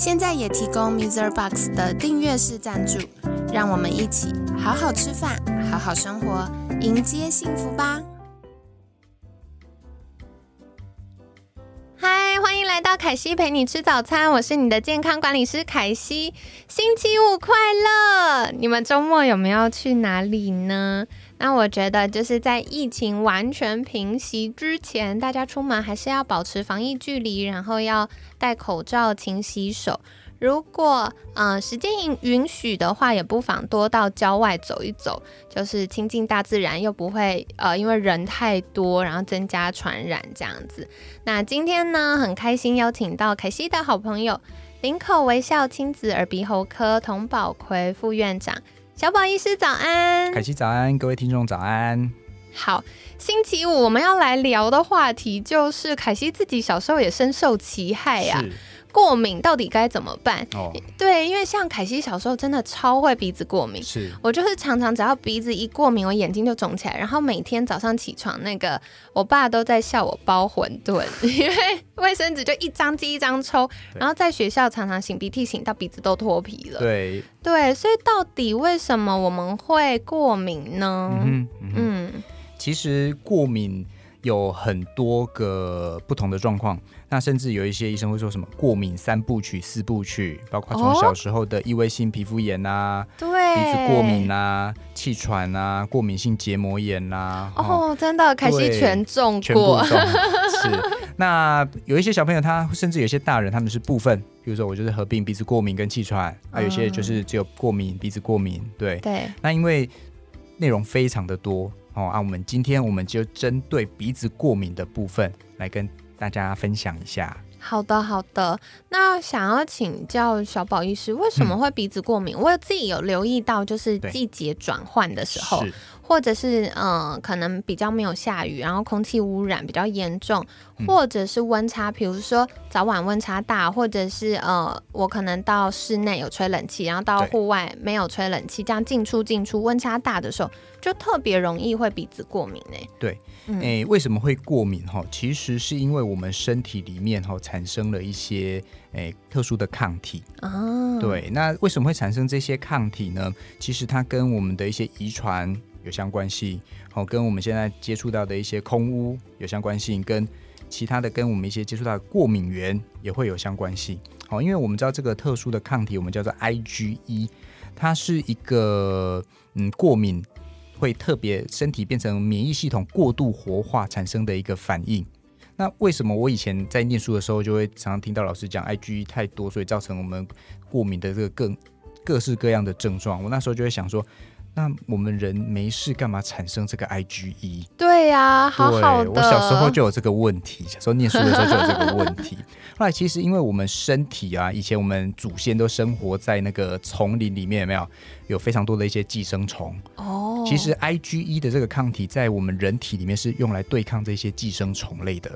现在也提供 Mr. Box 的订阅式赞助，让我们一起好好吃饭，好好生活，迎接幸福吧！嗨，欢迎来到凯西陪你吃早餐，我是你的健康管理师凯西。星期五快乐！你们周末有没有去哪里呢？那我觉得就是在疫情完全平息之前，大家出门还是要保持防疫距离，然后要戴口罩、勤洗手。如果呃时间允允许的话，也不妨多到郊外走一走，就是亲近大自然，又不会呃因为人太多，然后增加传染这样子。那今天呢，很开心邀请到凯西的好朋友林口微笑亲子耳鼻喉科童宝奎副院长小宝医师，早安！凯西早安，各位听众早安。好，星期五我们要来聊的话题就是凯西自己小时候也深受其害呀、是过敏到底该怎么办？哦，对，因为像凯西小时候真的超会鼻子过敏，是。我就是常常只要鼻子一过敏，我眼睛就肿起来，然后每天早上起床，那个我爸都在笑我包馄饨，因为卫生纸就一张接一张抽，然后在学校常常擤鼻涕擤到鼻子都脱皮了。对，对，所以到底为什么我们会过敏呢？嗯嗯，嗯。其实过敏有很多个不同的状况，那甚至有一些医生会说什么过敏三部曲、四部曲，包括从哦？小时候的异位性皮肤炎啊、对，鼻子过敏啊、气喘啊、过敏性结膜炎啊，哦，真的，凯西全中全部过。中。是，那有一些小朋友他甚至有些大人他们是部分，比如说我就是合并鼻子过敏跟气喘，啊，有些就是只有过敏鼻子过敏，对。对，那因为内容非常的多哦，啊，我们今天我们就针对鼻子过敏的部分来跟大家分享一下。好的，好的。那想要请教小宝医师，为什么会鼻子过敏？我自己有留意到，就是季节转换的时候，或者是嗯、呃可能比较没有下雨，然后空气污染比较严重，嗯或者是温差，比如说早晚温差大，或者是呃，我可能到室内有吹冷气，然后到户外没有吹冷气，这样进出进出温差大的时候，就特别容易会鼻子过敏呢。对，嗯诶、为什么会过敏哈？其实是因为我们身体里面哈产生了一些诶、特殊的抗体。啊，，对，那为什么会产生这些抗体呢？其实它跟我们的一些遗传有相关性，哦，跟我们现在接触到的一些空污有相关性，跟其他的跟我们一些接触到的过敏源也会有相关性。好、因为我们知道这个特殊的抗体，我们叫做 IgE，它是一个嗯过敏会特别身体变成免疫系统过度活化产生的一个反应。那为什么我以前在念书的时候就会常常听到老师讲 IgE 太多，所以造成我们过敏的这个各各式各样的症状？我那时候就会想说，那我们人没事干嘛产生这个 IgE？对呀、好好的。对，我小时候就有这个问题，小时候念书的时候就有这个问题。后来其实因为我们身体啊，以前我们祖先都生活在那个丛林里面，有没有？有非常多的一些寄生虫。哦，其实 IgE 的这个抗体在我们人体里面是用来对抗这些寄生虫类的。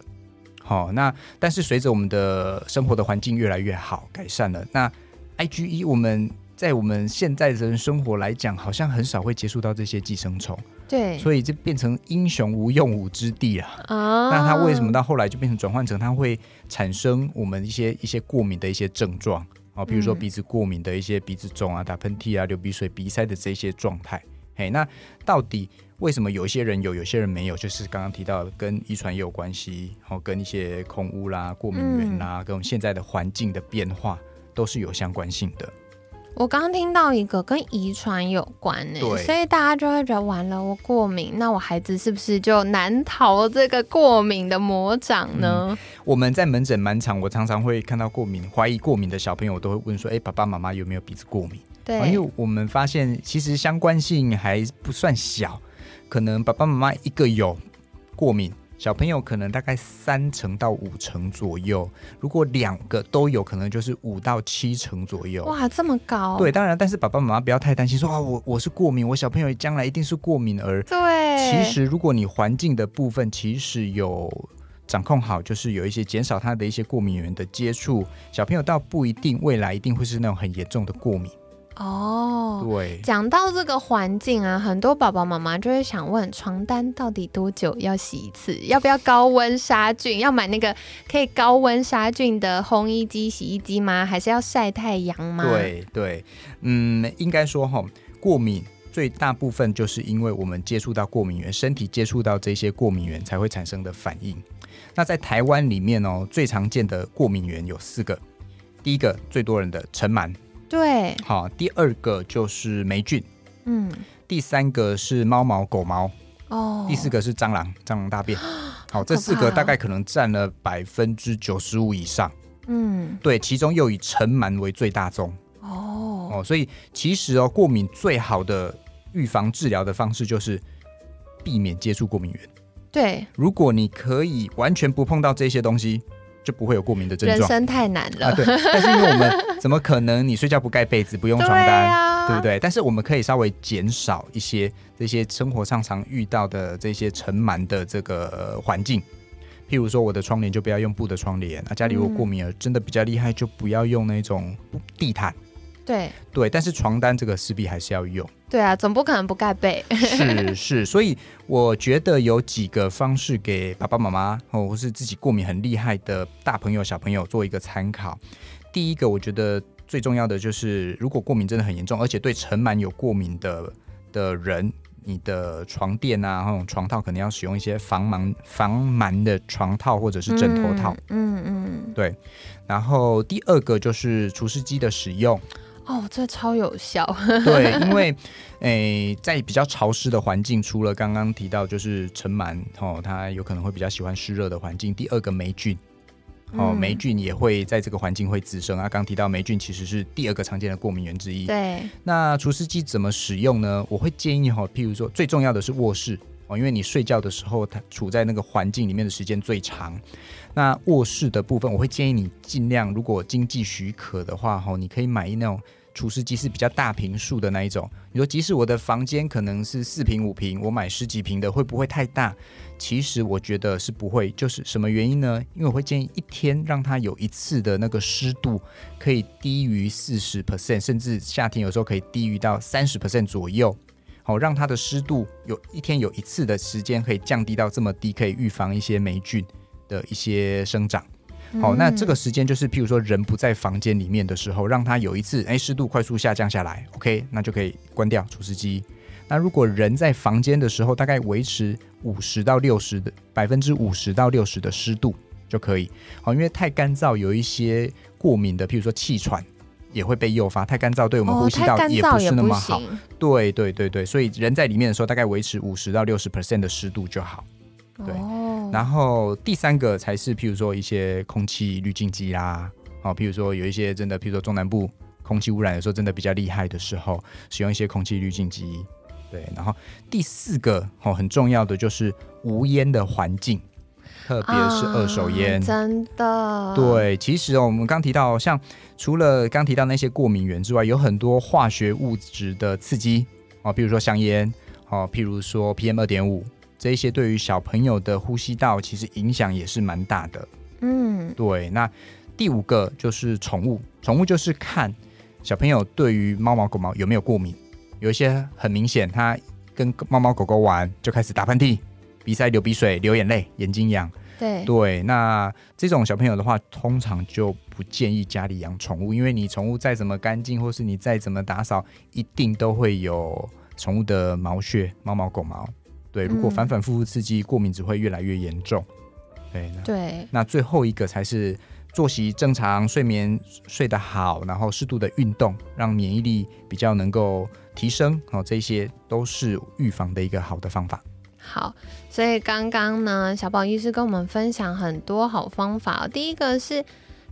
好、那但是随着我们的生活的环境越来越好，改善了，那 IgE 我们在我们现在的人生活来讲，好像很少会接触到这些寄生虫，对，所以就变成英雄无用武之地了。啊，那它为什么到后来就变成转换成它会产生我们一些一些过敏的一些症状啊，比如说嗯鼻子过敏的一些鼻子肿啊、打喷嚏啊、流鼻水、鼻塞的这些状态。嘿，那到底为什么有一些人有，有些人没有？就是刚刚提到的跟遗传也有关系，然后跟一些空污啦、过敏源啦，跟我们现在的环境的变化都是有相关性的。我刚听到一个跟遗传有关呢，对所以大家就会觉得完了，我过敏，那我孩子是不是就难逃这个过敏的魔掌呢？我们在门诊满场，我常常会看到过敏、怀疑过敏的小朋友，我都会问说：“哎、爸爸妈妈有没有鼻子过敏？”对，啊因为我们发现其实相关性还不算小，可能爸爸妈妈一个有过敏，小朋友可能大概三成到五成左右，如果两个都有可能就是五到七成左右。哇，这么高？对，当然，但是爸爸妈妈不要太担心，说啊，我我是过敏，我小朋友将来一定是过敏儿。对，其实如果你环境的部分其实有掌控好，就是有一些减少他的一些过敏源的接触，小朋友倒不一定未来一定会是那种很严重的过敏。哦，对，讲到这个环境啊，很多爸爸妈妈就会想问，床单到底多久要洗一次？要不要高温杀菌？要买那个可以高温杀菌的烘衣机、洗衣机吗？还是要晒太阳吗？对对，嗯，应该说哈，过敏最大部分就是因为我们接触到过敏源，身体接触到这些过敏源才会产生的反应。那在台湾里面哦，最常见的过敏源有四个，第一个最多人的尘螨。对，好，第二个就是霉菌，嗯，第三个是猫毛、狗毛，哦，第四个是蟑螂，蟑螂大便。好，这四个大概可能占了百分之九十五以上。嗯，对，其中又以尘螨为最大宗。哦，哦，所以其实哦，过敏最好的预防治疗的方式就是避免接触过敏源。对，如果你可以完全不碰到这些东西。就不会有过敏的症状。人生太难了。对，但是因为我们怎么可能你睡觉不盖被子不用床单，对不对？但是我们可以稍微减少一些这些生活上常遇到的这些尘螨的这个环境。譬如说，我的窗帘就不要用布的窗帘。那家里如果过敏儿真的比较厉害，就不要用那种地毯。对对，但是床单这个势必还是要用。对啊，总不可能不盖被。是是，所以我觉得有几个方式给爸爸妈妈哦，或是自己过敏很厉害的大朋友小朋友做一个参考。第一个，我觉得最重要的就是，如果过敏真的很严重，而且对尘螨有过敏的的人，你的床垫啊，那种床套可能要使用一些防螨防螨的床套或者是枕头套。嗯嗯，对。然后第二个就是除湿机的使用。哦，这超有效。对，因为诶，在比较潮湿的环境，除了刚刚提到就是尘螨哦，它有可能会比较喜欢湿热的环境。第二个霉菌哦，霉菌也会在这个环境会滋生啊。刚提到霉菌其实是第二个常见的过敏源之一。对，那除湿机怎么使用呢？我会建议哈，譬如说最重要的是卧室哦，因为你睡觉的时候它处在那个环境里面的时间最长。那卧室的部分，我会建议你尽量，如果经济许可的话，哈，你可以买那种除湿机是比较大平数的那一种。你说，即使我的房间可能是四平五平，我买十几平的，会不会太大？其实我觉得是不会。就是什么原因呢？因为我会建议一天让它有一次的那个湿度可以低于四十 percent，甚至夏天有时候可以低于到三十 percent 左右。好，让它的湿度有一天有一次的时间可以降低到这么低，可以预防一些霉菌。的一些生长，好，那这个时间就是，譬如说人不在房间里面的时候，让它有一次，哎，湿度快速下降下来，OK，那就可以关掉除湿机。那如果人在房间的时候，大概维持五十到六十的百分之五十到六十的湿度就可以。好，因为太干燥，有一些过敏的，譬如说气喘也会被诱发。太干燥对我们呼吸道也不是那么好。对对对对，所以人在里面的时候，大概维持五十到六十 percent 的湿度就好。对。然后第三个才是，譬如说一些空气滤净机啦，哦，譬如说有一些真的，譬如说中南部空气污染的时候，真的比较厉害的时候，使用一些空气滤净机。对，然后第四个哦，很重要的就是无烟的环境，特别是二手烟，真的。对，其实哦，我们刚提到，像除了刚提到那些过敏源之外，有很多化学物质的刺激哦，比如说香烟，哦，譬如说 PM 二点五。这一些对于小朋友的呼吸道其实影响也是蛮大的。嗯，对。那第五个就是宠物，宠物就是看小朋友对于猫毛狗毛有没有过敏。有一些很明显，他跟猫猫狗狗玩就开始打喷嚏、鼻塞、流鼻水、流眼泪、眼睛痒。对对，那这种小朋友的话，通常就不建议家里养宠物，因为你宠物再怎么干净，或是你再怎么打扫，一定都会有宠物的毛屑、猫毛狗毛。对，如果反反复复刺激，过敏只会越来越严重。对，对。那最后一个才是作息正常、睡眠睡得好，然后适度的运动，让免疫力比较能够提升。哦，这些都是预防的一个好的方法。好，所以刚刚呢，小宝医师跟我们分享很多好方法。第一个是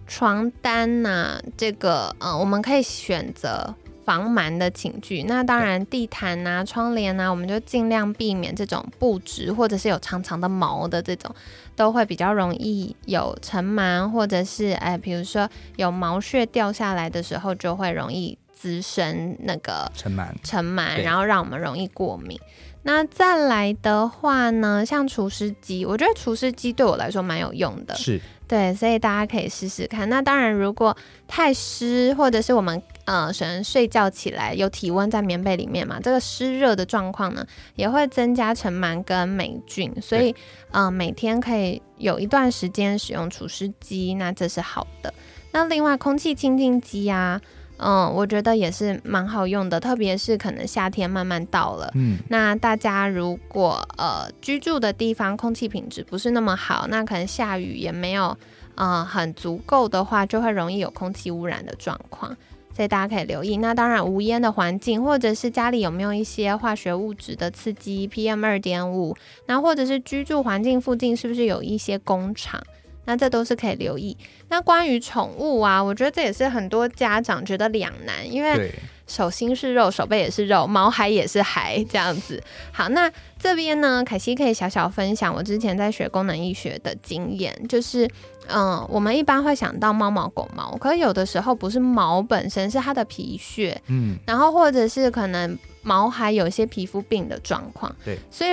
床单呐，这个呃，我们可以选择。防螨的寝具。那当然，地毯啊、窗帘啊，我们就尽量避免这种布置或者是有长长的毛的这种，都会比较容易有尘螨，或者是哎，比如说有毛屑掉下来的时候，就会容易滋生那个尘螨，尘螨，然后让我们容易过敏。那再来的话呢，像除湿机，我觉得除湿机对我来说蛮有用的。是对，所以大家可以试试看。那当然，如果太湿，或者是我们呃，可能睡觉起来有体温在棉被里面嘛，这个湿热的状况呢，也会增加尘螨跟霉菌。所以呃，每天可以有一段时间使用除湿机，那这是好的。那另外，空气清净机啊，嗯，我觉得也是蛮好用的，特别是可能夏天慢慢到了。嗯，那大家如果呃居住的地方空气品质不是那么好，那可能下雨也没有呃很足够的话，就会容易有空气污染的状况。所以大家可以留意。那当然，无烟的环境，或者是家里有没有一些化学物质的刺激，PM 二点五，那或者是居住环境附近是不是有一些工厂，那这都是可以留意。那关于宠物啊，我觉得这也是很多家长觉得两难，因为，手心是肉，手背也是肉，毛孩也是孩，这样子。好，那这边呢，凯西可以小小分享我之前在学功能医学的经验，就是，嗯，我们一般会想到猫毛、狗毛，可是有的时候不是毛本身，是它的皮屑，嗯，然后或者是可能毛孩有一些皮肤病的状况，对，所以。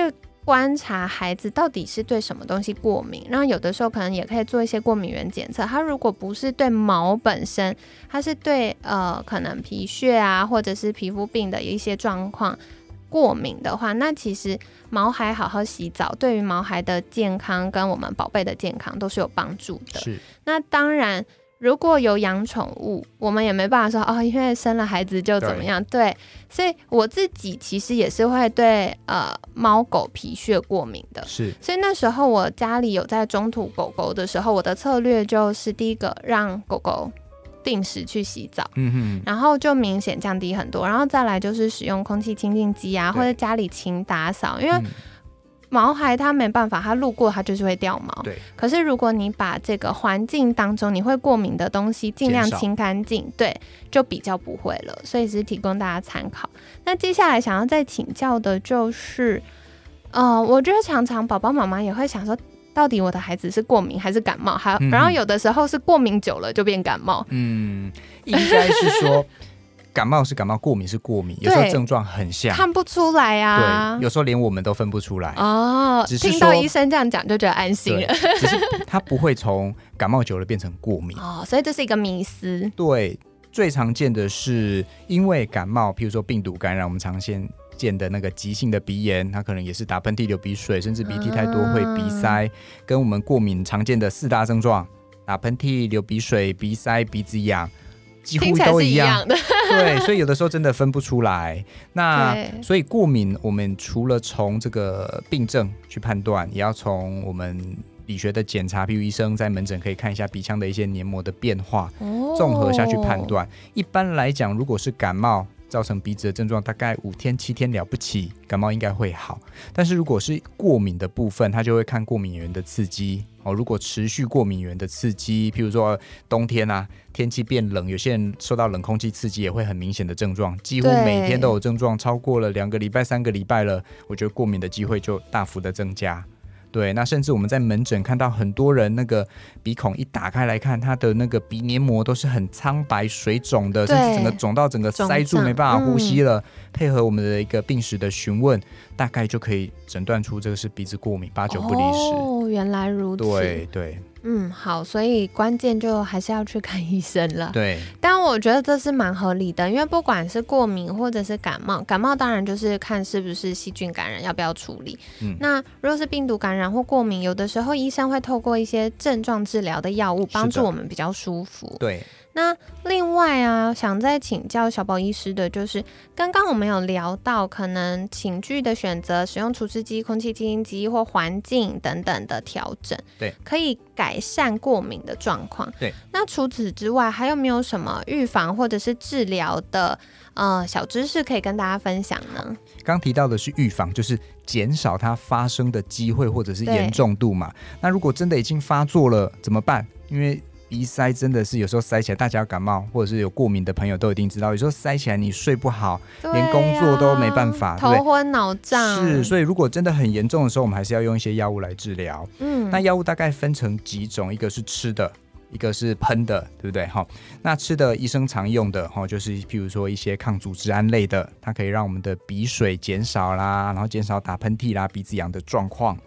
观察孩子到底是对什么东西过敏，然后有的时候可能也可以做一些过敏原检测。他如果不是对毛本身，他是对呃可能皮屑啊或者是皮肤病的一些状况过敏的话，那其实毛孩好好洗澡，对于毛孩的健康跟我们宝贝的健康都是有帮助的。是那当然，如果有养宠物，我们也没办法说哦，因为生了孩子就怎么样。对，所以我自己其实也是会对呃猫狗皮屑过敏的。是，所以那时候我家里有在中途狗狗的时候，我的策略就是第一个让狗狗定时去洗澡。嗯哼，然后就明显降低很多，然后再来就是使用空气清净机啊，或者家里勤打扫，因为嗯毛孩它没办法，它路过它就是会掉毛。对，可是如果你把这个环境当中你会过敏的东西尽量清干净，对，就比较不会了。所以只是提供大家参考。那接下来想要再请教的就是，呃，我觉得常常宝宝妈妈也会想说。到底我的孩子是过敏还是感冒？还嗯然后有的时候是过敏久了就变感冒，嗯，应该是说感冒是感冒，过敏是过敏，有时候症状很像，看不出来啊。对，有时候连我们都分不出来。哦，只是听到说医生这样讲就觉得安心对了。，只是它不会从感冒久了变成过敏。哦，所以这是一个迷思。对，最常见的是因为感冒，譬如说病毒感染，我们常见见的那个急性的鼻炎，它可能也是打喷嚏、流鼻水，甚至鼻涕太多会鼻塞，跟我们过敏常见的四大症状：打喷嚏、流鼻水、鼻塞、鼻子痒，几乎都一样。样的，对，所以有的时候真的分不出来。那所以过敏，我们除了从这个病症去判断，也要从我们理学的检查，譬如医生在门诊可以看一下鼻腔的一些黏膜的变化，哦综合下去判。断。一般来讲，如果是感冒造成鼻子的症状，大概五天七天了不起，感冒应该会好。但是如果是过敏的部分，他就会看过敏源的刺激哦。如果持续过敏源的刺激，譬如说冬天啊，天气变冷，有些人受到冷空气刺激也会很明显的症状，几乎每天都有症状，超过了两个礼拜、三个礼拜了，我觉得过敏的机会就大幅的增加。对，那甚至我们在门诊看到很多人那个鼻孔一打开来看，他的那个鼻黏膜都是很苍白、水肿的，甚至整个肿到整个塞住，没办法呼吸嗯了。配合我们的一个病史的询问，大概就可以诊断出这个是鼻子过敏，八九不离十。哦，原来如此。对对嗯，好，所以关键就还是要去看医生了。对，但我觉得这是蛮合理的，因为不管是过敏或者是感冒，感冒当然就是看是不是细菌感染，要不要处理。嗯那如果是病毒感染或过敏，有的时候医生会透过一些症状治疗的药物帮助我们比较舒服。对，那另外啊，想再请教小宝医师的就是，刚刚我们有聊到可能寝具的选择，使用除湿机、空气清新机或环境等等的调整，对，可以改善过敏的状况。对，那除此之外，还有没有什么预防或者是治疗的呃小知识可以跟大家分享呢？刚提到的是预防，就是减少它发生的机会或者是严重度嘛。那如果真的已经发作了怎么办？因为鼻塞真的是有时候塞起来，大家感冒或者是有过敏的朋友都一定知道，有时候塞起来你睡不好，连工作都没办法，头昏脑胀。是，所以如果真的很严重的时候，我们还是要用一些药物来治疗。嗯，那药物大概分成几种，一个是吃的。一个是喷的，对不对？哈，那吃的医生常用的哈，就是譬如说一些抗组织胺类的，它可以让我们的鼻水减少啦，然后减少打喷嚏啦、鼻子痒的状况。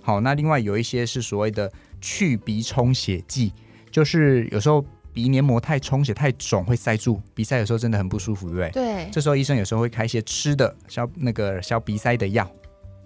好，那另外有一些是所谓的去鼻充血剂，就是有时候鼻黏膜太充血、太肿会塞住，鼻塞有时候真的很不舒服，对不对？对。这时候医生有时候会开一些吃的消那个消鼻塞的药。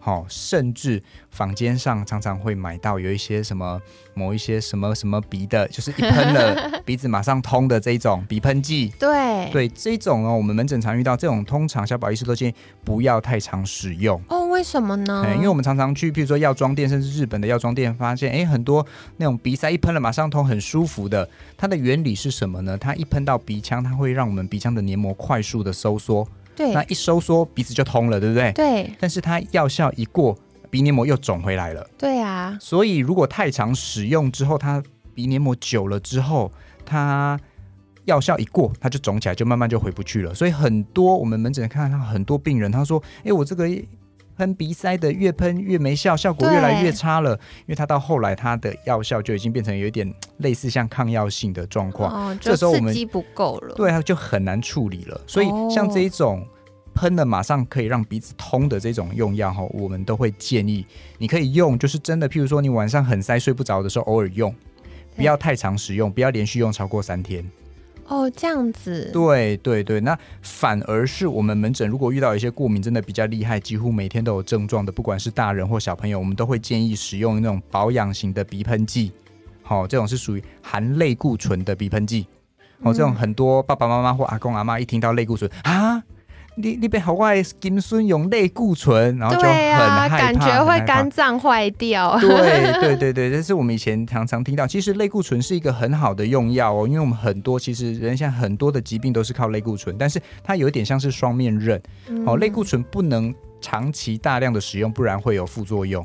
好，甚至坊间上常常会买到有一些什么某一些什么什么鼻的，就是一喷了 鼻子马上通的这一种鼻喷剂。对对，这种哦，我们门诊常遇到这种，通常小宝医师都建议不要太常使用。哦，为什么呢？因为我们常常去，譬如说药妆店，甚至日本的药妆店，发现哎，很多那种鼻塞一喷了马上通，很舒服的。它的原理是什么呢？它一喷到鼻腔，它会让我们鼻腔的黏膜快速的收缩。对，那一收缩，鼻子就通了，对不对？对。但是它药效一过，鼻黏膜又肿回来了。对啊。所以如果太常使用之后，它鼻黏膜久了之后，它药效一过，它就肿起来，就慢慢就回不去了。所以很多我们门诊看到很多病人，他说：“哎，我这个。”喷鼻塞的越喷越没效，效果越来越差了。因为它到后来，它的药效就已经变成有点类似像抗药性的状况。哦，这时候我们不够了，对，它就很难处理了。所以像这一种喷了马上可以让鼻子通的这种用药哈，我们都会建议你可以用，就是真的，譬如说你晚上很塞睡不着的时候，偶尔用，不要太常使用，不要连续用超过三天。哦，这样子，对对对，那反而是我们门诊如果遇到一些过敏真的比较厉害，几乎每天都有症状的，不管是大人或小朋友，我们都会建议使用那种保养型的鼻喷剂。好，这种是属于含类固醇的鼻喷剂。哦，这种很多爸爸妈妈或阿公阿妈一听到类固醇啊。你你别好怪，金孙用类固醇，然后就很害怕，感觉会肝脏坏掉。对对对对，这是我们以前常常听到。其实类固醇是一个很好的用药哦，因为我们很多其实人现在很多的疾病都是靠类固醇，但是它有一点像是双面刃。哦，类固醇不能长期大量的使用，不然会有副作用。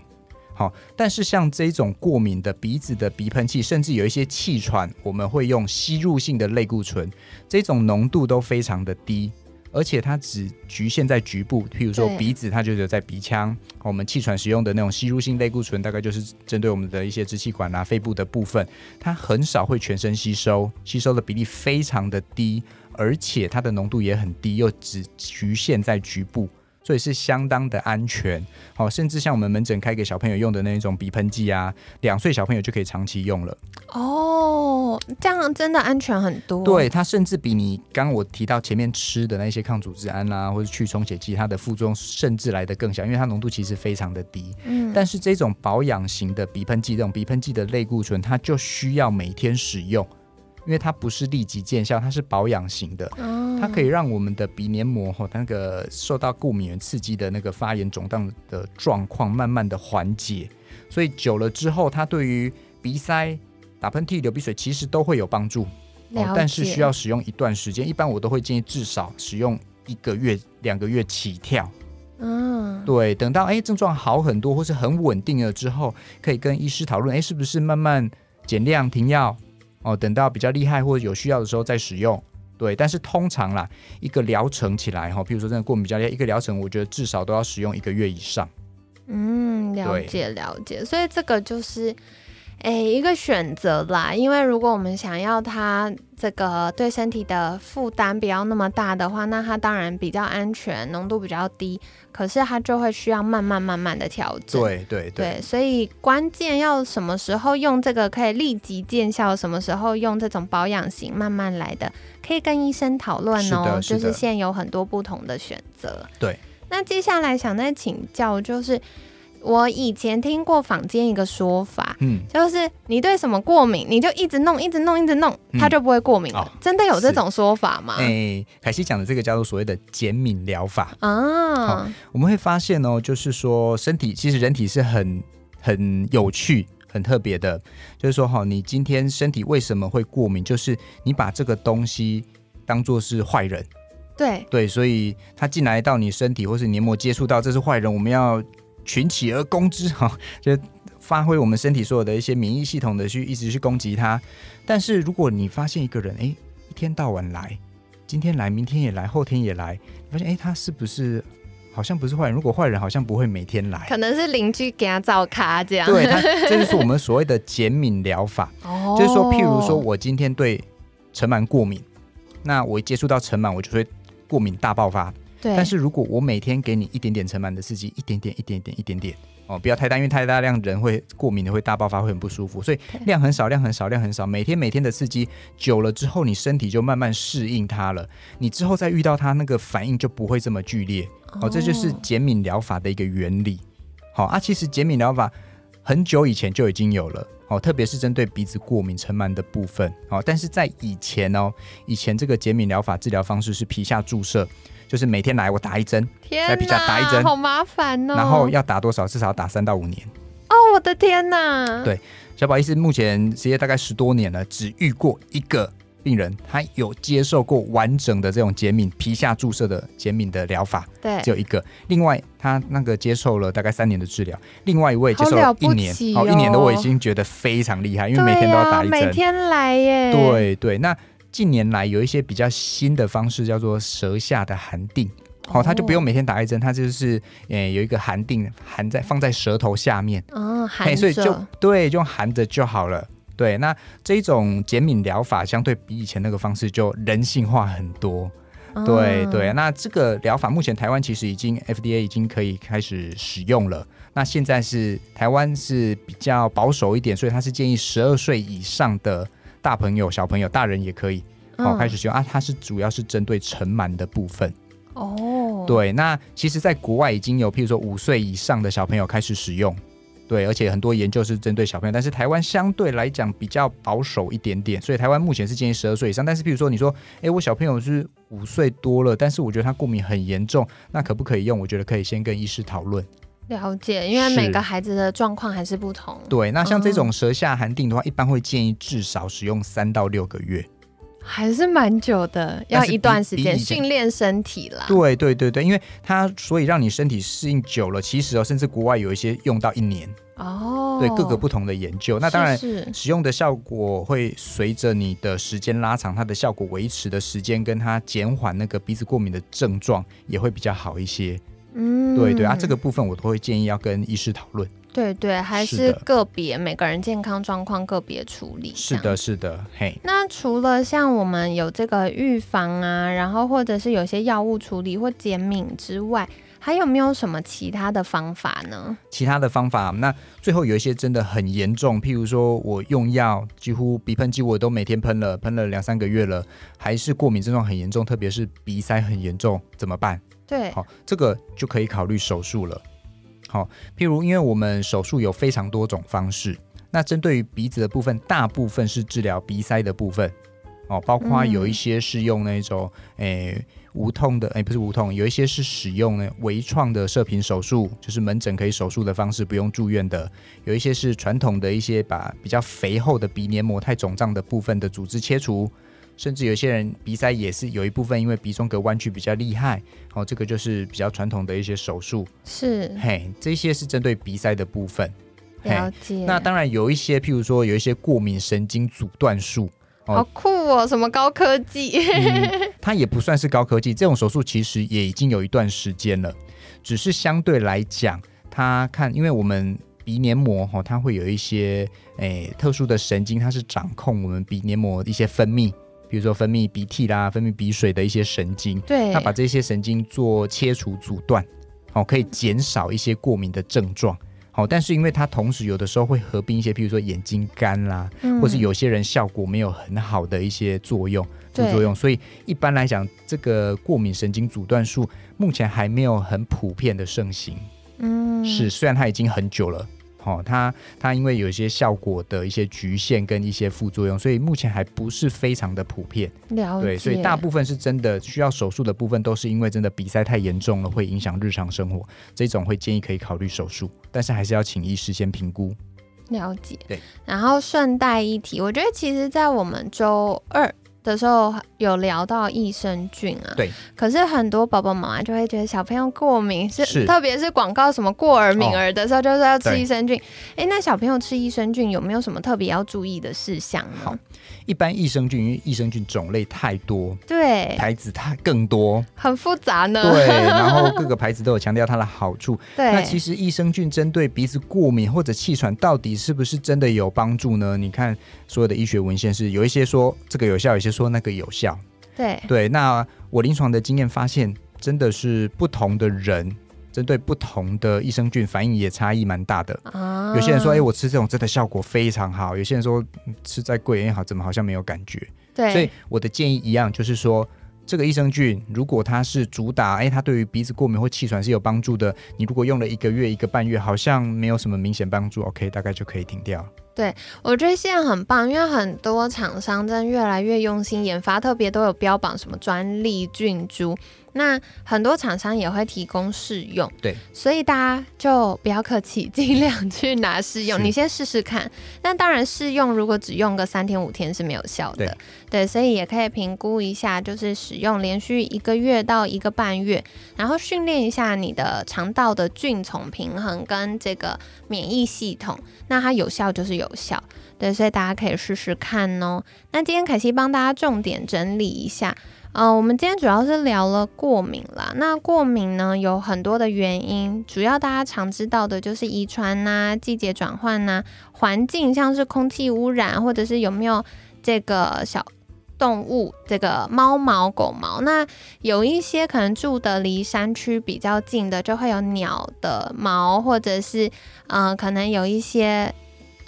好，但是像这种过敏的鼻子的鼻喷器，甚至有一些气喘，我们会用吸入性的类固醇，这种浓度都非常的低。而且它只局限在局部，譬如说鼻子，它就有在鼻腔。我们气喘使用的那种吸入性类固醇，大概就是针对我们的一些支气管啊、肺部的部分，它很少会全身吸收，吸收的比例非常的低，而且它的浓度也很低，又只局限在局部。所以是相当的安全，好，甚至像我们门诊开给小朋友用的那种鼻喷剂啊，两岁小朋友就可以长期用了。哦，这样真的安全很多。对，它甚至比你刚刚我提到前面吃的那些抗组织胺啊，或者去充血剂，它的副作用甚至来的更小，因为它浓度其实非常的低。嗯，但是这种保养型的鼻喷剂，这种鼻喷剂的类固醇，它就需要每天使用。因为它不是立即见效，它是保养型的，它可以让我们的鼻黏膜哈那个受到过敏原刺激的那个发炎肿胀的状况慢慢的缓解，所以久了之后，它对于鼻塞、打喷嚏、流鼻水其实都会有帮助，但是需要使用一段时间，一般我都会建议至少使用一个月、两个月起跳。嗯，对，等到哎症状好很多或是很稳定了之后，可以跟医师讨论，哎是不是慢慢减量停药。哦，等到比较厉害或者有需要的时候再使用，对。但是通常啦，一个疗程起来哈，譬如说真的过敏比较厉害，一个疗程我觉得至少都要使用一个月以上。嗯，了解了解。所以这个就是。哎，一个选择啦，因为如果我们想要它这个对身体的负担不要那么大的话，那它当然比较安全，浓度比较低，可是它就会需要慢慢慢慢的调整。对对对，所以关键要什么时候用这个可以立即见效，什么时候用这种保养型慢慢来的，可以跟医生讨论哦。就是现在有很多不同的选择。对，那接下来想再请教就是。我以前听过坊间一个说法，嗯，就是你对什么过敏，你就一直弄，一直弄，一直弄，它就不会过敏了。真的有这种说法吗？哎，凯西讲的这个叫做所谓的减敏疗法啊。我们会发现哦，就是说身体其实人体是很很有趣、很特别的。就是说哈，你今天身体为什么会过敏？就是你把这个东西当做是坏人，对对，所以他进来到你身体或是黏膜接触到，这是坏人，我们要。群起而攻之 哈，就发挥我们身体所有的一些免疫系统的去一直去攻击它。但是如果你发现一个人，哎，一天到晚来，今天来，明天也来，后天也来，你发现，哎，他是不是好像不是坏人？如果坏人好像不会每天来，可能是邻居给他造卡这样。对，他这就是我们所谓的减敏疗法。哦，就是说，譬如说我今天对尘螨过敏，那我一接触到尘螨，我就会过敏大爆发。对，但是如果我每天给你一点点尘螨的刺激，一点点，一点点，一点点。哦，不要太大，因为太大量人会过敏的，会大爆发，会很不舒服。所以量很少，量很少，量很少。每天每天的刺激久了之后，你身体就慢慢适应它了。你之后再遇到它，那个反应就不会这么剧烈。哦，这就是减敏疗法的一个原理。好啊，其实减敏疗法很久以前就已经有了。哦，特别是针对鼻子过敏、尘螨的部分。哦，但是在以前哦，以前这个减敏疗法治疗方式是皮下注射。就是每天来我打一针，在皮下打一针，好麻烦哦。然后要打多少？至少打三到五年。哦，我的天哪！对，小宝医师目前职业大概十多年了，只遇过一个病人，他有接受过完整的这种减敏皮下注射的减敏的疗法，对，只有一个。另外，他那个接受了大概三年的治疗，另外一位接受了一年，哦，一年的我已经觉得非常厉害，因为每天都要打一针，每天来耶。对对，那。近年来有一些比较新的方式，叫做舌下的含定，好，他就不用每天打一针，他就是诶有一个含定含在放在舌头下面，哦，含所以就对，就含着就好了。对，那这种减敏疗法相对比以前那个方式就人性化很多。对对，那这个疗法目前台湾其实已经 FDA 已经可以开始使用了。那现在是台湾是比较保守一点，所以他是建议十二岁以上的。大朋友、小朋友、大人也可以，好开始使用啊！它是主要是针对尘螨的部分哦。对，那其实，在国外已经有，譬如说五岁以上的小朋友开始使用，对，而且很多研究是针对小朋友，但是台湾相对来讲比较保守一点点，所以台湾目前是建议十二岁以上。但是，譬如说你说，哎，我小朋友是五岁多了，但是我觉得他过敏很严重，那可不可以用？我觉得可以先跟医师讨论。了解，因为每个孩子的状况还是不同。对，那像这种舌下含定的话，一般会建议至少使用三到六个月，还是蛮久的，要一段时间训练身体啦。对对对对，因为它所以让你身体适应久了，其实哦，甚至国外有一些用到一年哦。对，各个不同的研究，那当然使用的效果会随着你的时间拉长，它的效果维持的时间跟它减缓那个鼻子过敏的症状也会比较好一些。嗯，对对啊，这个部分我都会建议要跟医师讨论。对对，还是个别每个人健康状况个别处理。是的，是的，嘿。那除了像我们有这个预防啊，然后或者是有些药物处理或减敏之外，还有没有什么其他的方法呢？其他的方法，那最后有一些真的很严重，譬如说我用药，几乎鼻喷剂我都每天喷了，喷了两三个月了，还是过敏症状很严重，特别是鼻塞很严重，怎么办？对，好，这个就可以考虑手术了。好，譬如因为我们手术有非常多种方式，那针对于鼻子的部分，大部分是治疗鼻塞的部分，哦，包括有一些是用那种诶无痛的，诶不是无痛，有一些是使用呢微创的射频手术，就是门诊可以手术的方式，不用住院的；有一些是传统的一些把比较肥厚的鼻黏膜太肿胀的部分的组织切除。甚至有些人鼻塞也是有一部分，因为鼻中隔弯曲比较厉害，哦，这个就是比较传统的一些手术。是，嘿，这些是针对鼻塞的部分。了解。那当然有一些，譬如说有一些过敏神经阻断术，好酷哦，什么高科技？它也不算是高科技，这种手术其实也已经有一段时间了，只是相对来讲，它看，因为我们鼻黏膜哈，它会有一些诶特殊的神经，它是掌控我们鼻黏膜一些分泌。比如说分泌鼻涕啦、分泌鼻水的一些神经，对，那把这些神经做切除阻断，哦，可以减少一些过敏的症状，好，但是因为它同时有的时候会合并一些，譬如说眼睛干啦，或是有些人效果没有很好的一些作用副作用，所以一般来讲，这个过敏神经阻断术目前还没有很普遍的盛行，嗯，是，虽然它已经很久了。哦，它它因为有一些效果的一些局限跟一些副作用，所以目前还不是非常的普遍。了解，对，所以大部分是真的需要手术的部分，都是因为真的比赛太严重了，会影响日常生活，这种会建议可以考虑手术，但是还是要请医师先评估。了解，对。然后顺带一提，我觉得其实，在我们周二的时候有聊到益生菌啊，对，可是很多宝宝妈妈就会觉得小朋友过敏是，是特别是广告什么过儿敏儿的时候，就是要吃益生菌。哎、那小朋友吃益生菌有没有什么特别要注意的事项好呢？一般益生菌，因为益生菌种类太多，对，牌子它更多，很复杂呢。对，然后各个牌子都有强调它的好处。对，那其实益生菌针对鼻子过敏或者气喘，到底是不是真的有帮助呢？你看所有的医学文献是有一些说这个有效，有些说那个有效。对对，那我临床的经验发现，真的是不同的人针对不同的益生菌反应也差异蛮大的。啊有些人说，哎、我吃这种真的效果非常好；有些人说，嗯吃再贵也好，怎么好像没有感觉？对，所以我的建议一样，就是说，这个益生菌如果它是主打，哎，它对于鼻子过敏或气喘是有帮助的，你如果用了一个月、一个半月，好像没有什么明显帮助，OK，大概就可以停掉。对我觉得现在很棒，因为很多厂商真的越来越用心研发，特别都有标榜什么专利菌株。那很多厂商也会提供试用，对，所以大家就不要客气，尽量去拿试用，你先试试看。那当然，试用如果只用个三天五天是没有效的，对，所以也可以评估一下，就是使用连续一个月到一个半月，然后训练一下你的肠道的菌丛平衡跟这个免疫系统，那它有效就是有效。对，所以大家可以试试看哦。那今天凯西帮大家重点整理一下，呃，我们今天主要是聊了过敏啦。那过敏呢有很多的原因，主要大家常知道的就是遗传呐、季节转换呐、环境，像是空气污染，或者是有没有这个小。动物这个猫毛、狗毛，那有一些可能住的离山区比较近的，就会有鸟的毛，或者是嗯、可能有一些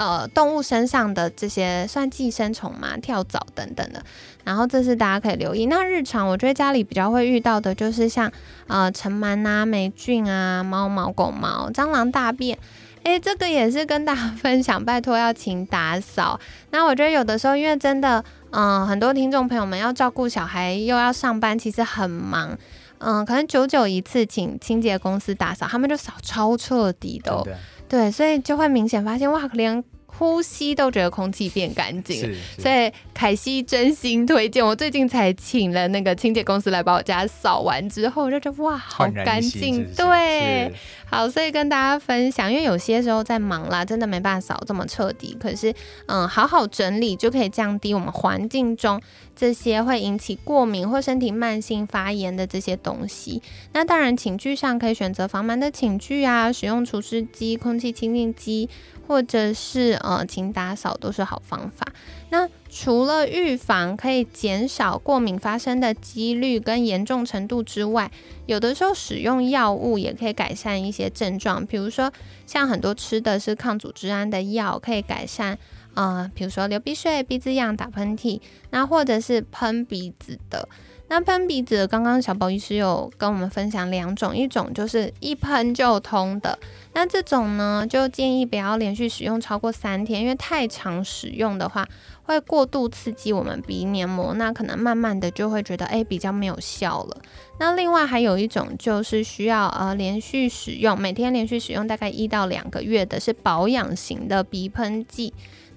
呃动物身上的这些算寄生虫嘛，跳蚤等等的。然后这是大家可以留意。那日常我觉得家里比较会遇到的就是像呃尘螨啊、霉菌啊、猫毛、狗毛、蟑螂大便。诶，这个也是跟大家分享，拜托要勤打扫。那我觉得有的时候，因为真的，嗯、很多听众朋友们要照顾小孩，又要上班，其实很忙。嗯，可能久久一次请清洁公司打扫，他们就扫超彻底的、哦，真的对，所以就会明显发现，哇，连呼吸都觉得空气变干净了。所以凯西真心推荐，我最近才请了那个清洁公司来把我家扫完之后，我就觉得哇，好干净对，好，所以跟大家分享，因为有些时候在忙啦，真的没办法扫这么彻底。可是，嗯，好好整理就可以降低我们环境中这些会引起过敏或身体慢性发炎的这些东西。那当然，寝具上可以选择防螨的寝具啊，使用除湿机、空气清净机，或者是呃勤打扫都是好方法。那除了预防可以减少过敏发生的几率跟严重程度之外，有的时候使用药物也可以改善一些症状，比如说像很多吃的是抗组织胺的药，可以改善呃，比如说流鼻水、鼻子痒、打喷嚏，那或者是喷鼻子的。那喷鼻子，刚刚小宝医师有跟我们分享两种，一种就是一喷就通的，那这种呢，就建议不要连续使用超过三天，因为太长使用的话，会过度刺激我们鼻黏膜，那可能慢慢的就会觉得哎比较没有效了。那另外还有一种就是需要呃连续使用，每天连续使用大概一到两个月的是保养型的鼻喷剂，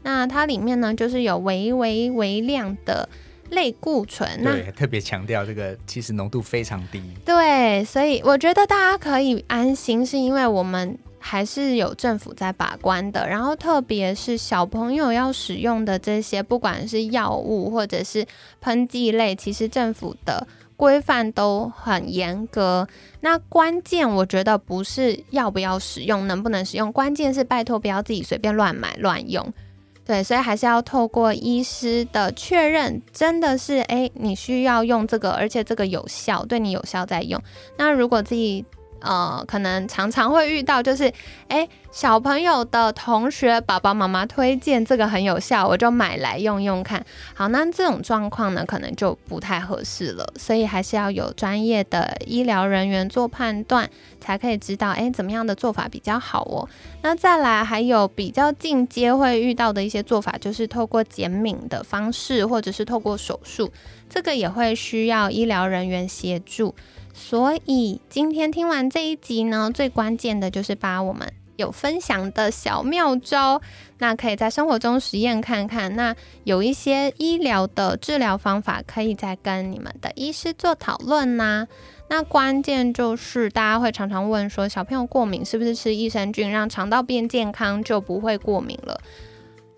那它里面呢就是有微微微量的类固醇，那对，特别强调这个其实浓度非常低，对，所以我觉得大家可以安心，是因为我们还是有政府在把关的。然后，特别是小朋友要使用的这些，不管是药物或者是喷剂类，其实政府的规范都很严格。那关键我觉得不是要不要使用，能不能使用，关键是拜托不要自己随便乱买乱用。对，所以还是要透过医师的确认，真的是诶，你需要用这个，而且这个有效，对你有效再用。那如果自己呃，可能常常会遇到，就是诶，小朋友的同学爸爸妈妈推荐这个很有效，我就买来用用看。好，那这种状况呢，可能就不太合适了，所以还是要有专业的医疗人员做判断，才可以知道诶，怎么样的做法比较好哦。那再来还有比较进阶会遇到的一些做法，就是透过减敏的方式，或者是透过手术，这个也会需要医疗人员协助。所以今天听完这一集呢，最关键的就是把我们有分享的小妙招，那可以在生活中实验看看。那有一些医疗的治疗方法，可以再跟你们的医师做讨论呐。那关键就是大家会常常问说，小朋友过敏是不是吃益生菌让肠道变健康就不会过敏了？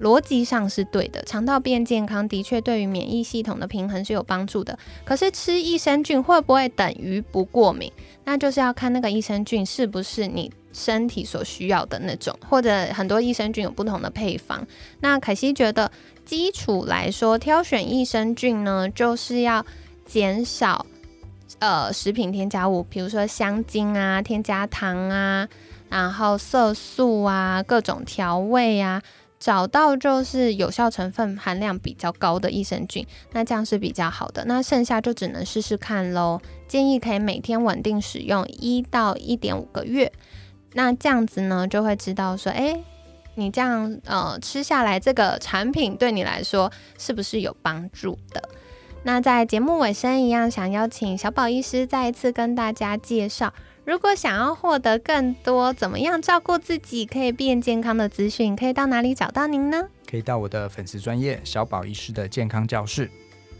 逻辑上是对的，肠道变健康的确对于免疫系统的平衡是有帮助的。可是吃益生菌会不会等于不过敏？那就是要看那个益生菌是不是你身体所需要的那种，或者很多益生菌有不同的配方。那凯西觉得基础来说，挑选益生菌呢，就是要减少。呃，食品添加物，比如说香精啊、添加糖啊，然后色素啊、各种调味啊，找到就是有效成分含量比较高的益生菌，那这样是比较好的。那剩下就只能试试看喽。建议可以每天稳定使用一到一点五个月，那这样子呢，就会知道说，哎，你这样呃吃下来这个产品对你来说是不是有帮助的。那在节目尾声一样，想邀请小宝医师再一次跟大家介绍，如果想要获得更多怎么样照顾自己可以变健康的资讯，可以到哪里找到您呢？可以到我的粉丝专业小宝医师的健康教室。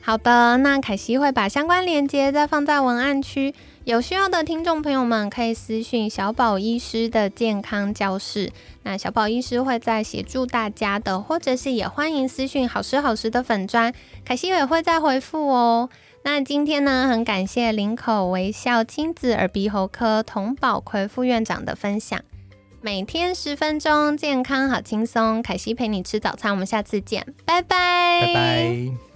好的，那凯西会把相关链接再放在文案区，有需要的听众朋友们可以私讯小宝医师的健康教室，那小宝医师会在协助大家的，或者是也欢迎私讯好时好时的粉砖，凯西也会再回复哦。那今天呢，很感谢林口微笑亲子耳鼻喉科童宝奎副院长的分享，每天十分钟，健康好轻松，凯西陪你吃早餐，我们下次见，拜拜，拜拜。